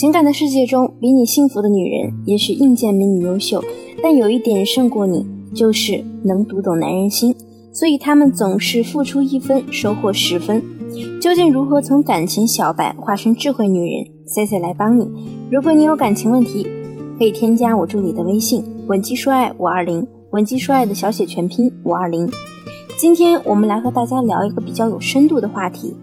情感的世界中，比你幸福的女人，也许硬件没你优秀，但有一点胜过你，就是能读懂男人心。所以他们总是付出一分，收获十分。究竟如何从感情小白化身智慧女人？C C 来帮你。如果你有感情问题，可以添加我助理的微信“文姬说爱五二零”，文姬说爱的小写全拼五二零。今天我们来和大家聊一个比较有深度的话题。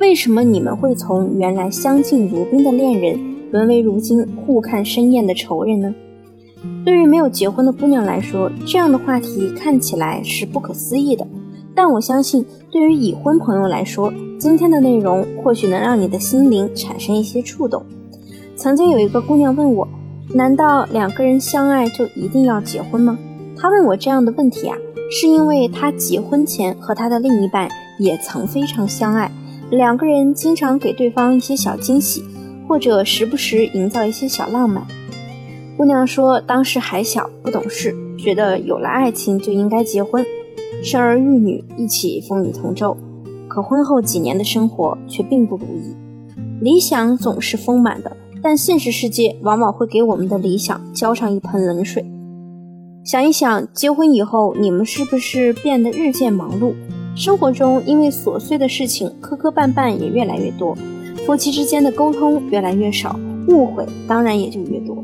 为什么你们会从原来相敬如宾的恋人，沦为如今互看生厌的仇人呢？对于没有结婚的姑娘来说，这样的话题看起来是不可思议的。但我相信，对于已婚朋友来说，今天的内容或许能让你的心灵产生一些触动。曾经有一个姑娘问我：“难道两个人相爱就一定要结婚吗？”她问我这样的问题啊，是因为她结婚前和她的另一半也曾非常相爱。两个人经常给对方一些小惊喜，或者时不时营造一些小浪漫。姑娘说，当时还小，不懂事，觉得有了爱情就应该结婚，生儿育女，一起风雨同舟。可婚后几年的生活却并不如意。理想总是丰满的，但现实世界往往会给我们的理想浇上一盆冷水。想一想，结婚以后，你们是不是变得日渐忙碌？生活中因为琐碎的事情磕磕绊绊也越来越多，夫妻之间的沟通越来越少，误会当然也就越多。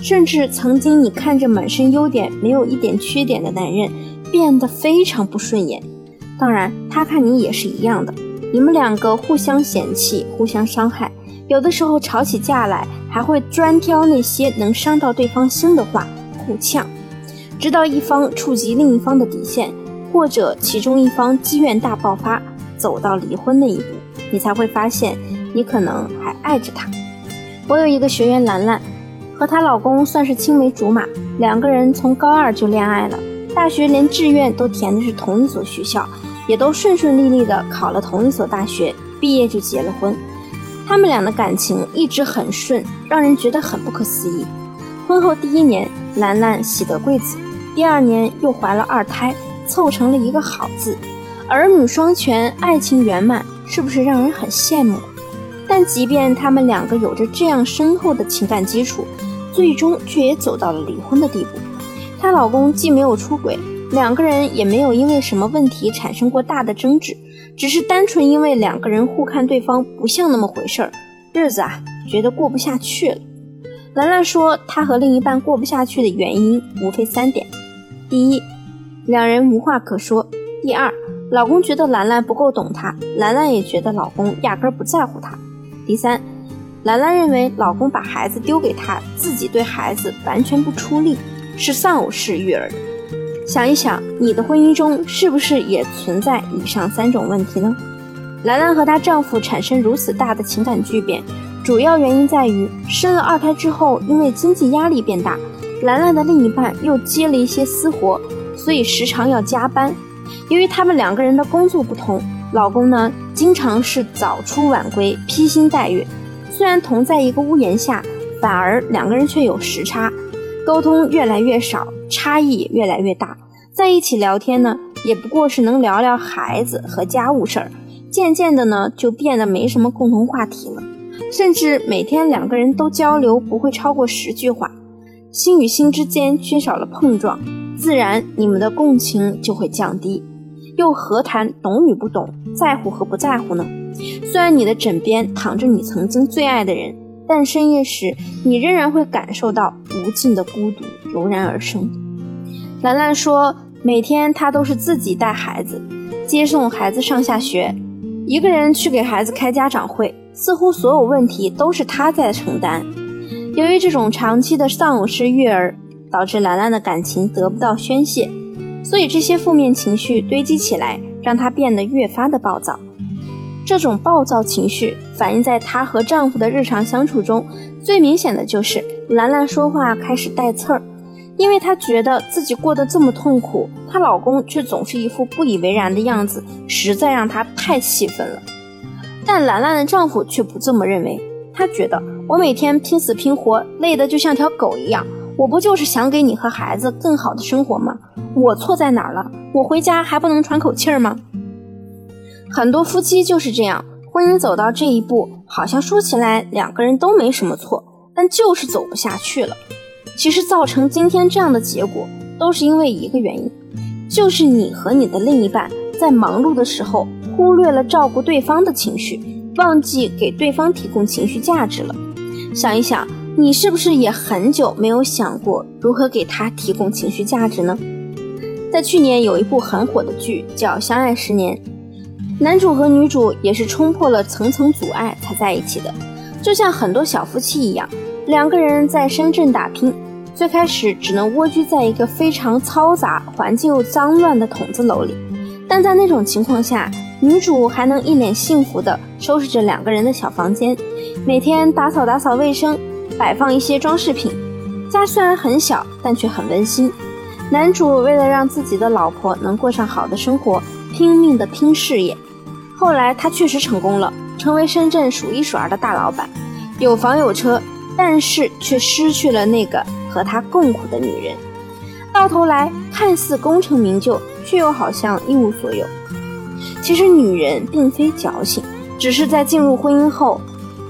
甚至曾经你看着满身优点没有一点缺点的男人，变得非常不顺眼。当然他看你也是一样的，你们两个互相嫌弃，互相伤害，有的时候吵起架来还会专挑那些能伤到对方心的话互呛，直到一方触及另一方的底线。或者其中一方积怨大爆发，走到离婚那一步，你才会发现你可能还爱着他。我有一个学员兰兰，和她老公算是青梅竹马，两个人从高二就恋爱了，大学连志愿都填的是同一所学校，也都顺顺利利的考了同一所大学，毕业就结了婚。他们俩的感情一直很顺，让人觉得很不可思议。婚后第一年，兰兰喜得贵子，第二年又怀了二胎。凑成了一个好字，儿女双全，爱情圆满，是不是让人很羡慕？但即便他们两个有着这样深厚的情感基础，最终却也走到了离婚的地步。她老公既没有出轨，两个人也没有因为什么问题产生过大的争执，只是单纯因为两个人互看对方不像那么回事儿，日子啊觉得过不下去了。兰兰说，她和另一半过不下去的原因无非三点：第一，两人无话可说。第二，老公觉得兰兰不够懂他，兰兰也觉得老公压根不在乎她。第三，兰兰认为老公把孩子丢给她，自己对孩子完全不出力，是丧偶式育儿。想一想，你的婚姻中是不是也存在以上三种问题呢？兰兰和她丈夫产生如此大的情感巨变，主要原因在于生了二胎之后，因为经济压力变大，兰兰的另一半又接了一些私活。所以时常要加班，由于他们两个人的工作不同，老公呢经常是早出晚归，披星戴月。虽然同在一个屋檐下，反而两个人却有时差，沟通越来越少，差异越来越大。在一起聊天呢，也不过是能聊聊孩子和家务事儿，渐渐的呢就变得没什么共同话题了，甚至每天两个人都交流不会超过十句话，心与心之间缺少了碰撞。自然，你们的共情就会降低，又何谈懂与不懂，在乎和不在乎呢？虽然你的枕边躺着你曾经最爱的人，但深夜时你仍然会感受到无尽的孤独油然而生。兰兰说，每天她都是自己带孩子，接送孩子上下学，一个人去给孩子开家长会，似乎所有问题都是她在承担。由于这种长期的丧偶式育儿。导致兰兰的感情得不到宣泄，所以这些负面情绪堆积起来，让她变得越发的暴躁。这种暴躁情绪反映在她和丈夫的日常相处中，最明显的就是兰兰说话开始带刺儿，因为她觉得自己过得这么痛苦，她老公却总是一副不以为然的样子，实在让她太气愤了。但兰兰的丈夫却不这么认为，他觉得我每天拼死拼活，累得就像条狗一样。我不就是想给你和孩子更好的生活吗？我错在哪儿了？我回家还不能喘口气儿吗？很多夫妻就是这样，婚姻走到这一步，好像说起来两个人都没什么错，但就是走不下去了。其实造成今天这样的结果，都是因为一个原因，就是你和你的另一半在忙碌的时候，忽略了照顾对方的情绪，忘记给对方提供情绪价值了。想一想，你是不是也很久没有想过如何给他提供情绪价值呢？在去年有一部很火的剧叫《相爱十年》，男主和女主也是冲破了层层阻碍才在一起的，就像很多小夫妻一样，两个人在深圳打拼。最开始只能蜗居在一个非常嘈杂、环境又脏乱的筒子楼里，但在那种情况下，女主还能一脸幸福地收拾着两个人的小房间，每天打扫打扫卫生，摆放一些装饰品。家虽然很小，但却很温馨。男主为了让自己的老婆能过上好的生活，拼命的拼事业。后来他确实成功了，成为深圳数一数二的大老板，有房有车，但是却失去了那个。和他共苦的女人，到头来看似功成名就，却又好像一无所有。其实女人并非矫情，只是在进入婚姻后，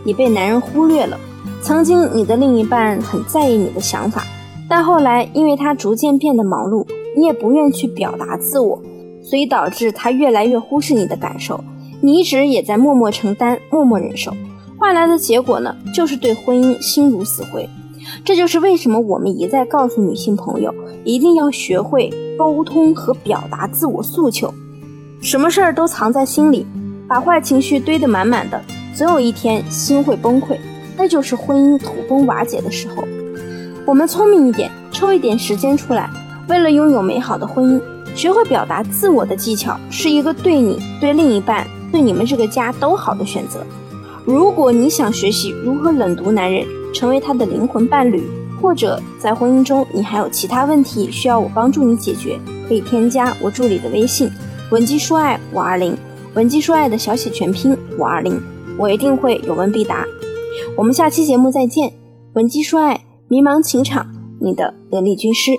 你被男人忽略了。曾经你的另一半很在意你的想法，但后来因为他逐渐变得忙碌，你也不愿去表达自我，所以导致他越来越忽视你的感受。你一直也在默默承担，默默忍受，换来的结果呢，就是对婚姻心如死灰。这就是为什么我们一再告诉女性朋友，一定要学会沟通和表达自我诉求。什么事儿都藏在心里，把坏情绪堆得满满的，总有一天心会崩溃，那就是婚姻土崩瓦解的时候。我们聪明一点，抽一点时间出来，为了拥有美好的婚姻，学会表达自我的技巧，是一个对你、对另一半、对你们这个家都好的选择。如果你想学习如何冷读男人，成为他的灵魂伴侣，或者在婚姻中你还有其他问题需要我帮助你解决，可以添加我助理的微信“文姬说爱五二零”，文姬说爱的小写全拼五二零，我一定会有问必答。我们下期节目再见，文姬说爱，迷茫情场，你的得力军师。